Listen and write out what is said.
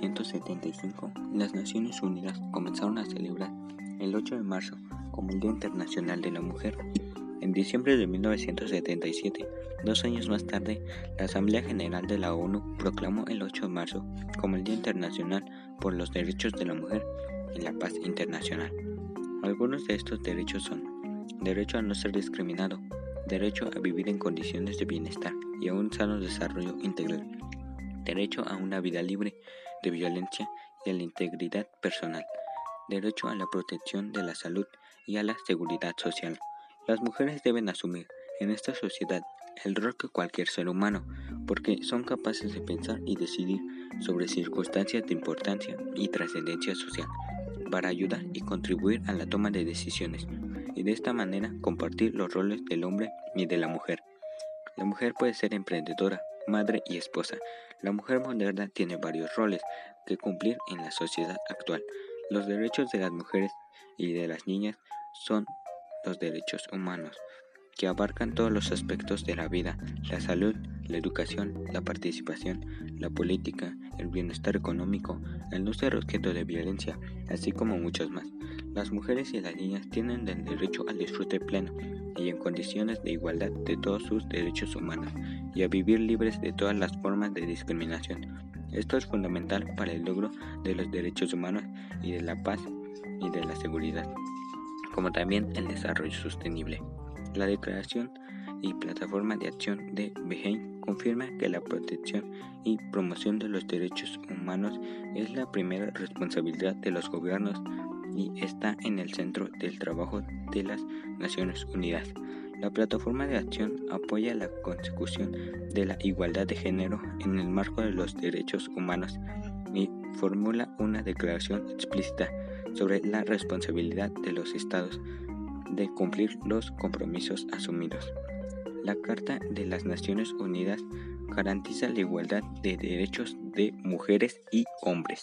1975, las Naciones Unidas comenzaron a celebrar el 8 de marzo como el Día Internacional de la Mujer. En diciembre de 1977, dos años más tarde, la Asamblea General de la ONU proclamó el 8 de marzo como el Día Internacional por los Derechos de la Mujer y la Paz Internacional. Algunos de estos derechos son derecho a no ser discriminado, derecho a vivir en condiciones de bienestar y a un sano desarrollo integral, derecho a una vida libre de violencia y a la integridad personal, derecho a la protección de la salud y a la seguridad social. Las mujeres deben asumir en esta sociedad el rol que cualquier ser humano, porque son capaces de pensar y decidir sobre circunstancias de importancia y trascendencia social, para ayudar y contribuir a la toma de decisiones, y de esta manera compartir los roles del hombre y de la mujer. La mujer puede ser emprendedora, madre y esposa. La mujer moderna tiene varios roles que cumplir en la sociedad actual. Los derechos de las mujeres y de las niñas son los derechos humanos, que abarcan todos los aspectos de la vida, la salud, la educación, la participación, la política, el bienestar económico, el no ser objeto de violencia, así como muchos más. Las mujeres y las niñas tienen el derecho al disfrute pleno y en condiciones de igualdad de todos sus derechos humanos y a vivir libres de todas las formas de discriminación. Esto es fundamental para el logro de los derechos humanos y de la paz y de la seguridad, como también el desarrollo sostenible. La Declaración y Plataforma de Acción de Beijing confirma que la protección y promoción de los derechos humanos es la primera responsabilidad de los gobiernos y está en el centro del trabajo de las Naciones Unidas. La plataforma de acción apoya la consecución de la igualdad de género en el marco de los derechos humanos y formula una declaración explícita sobre la responsabilidad de los estados de cumplir los compromisos asumidos. La Carta de las Naciones Unidas garantiza la igualdad de derechos de mujeres y hombres.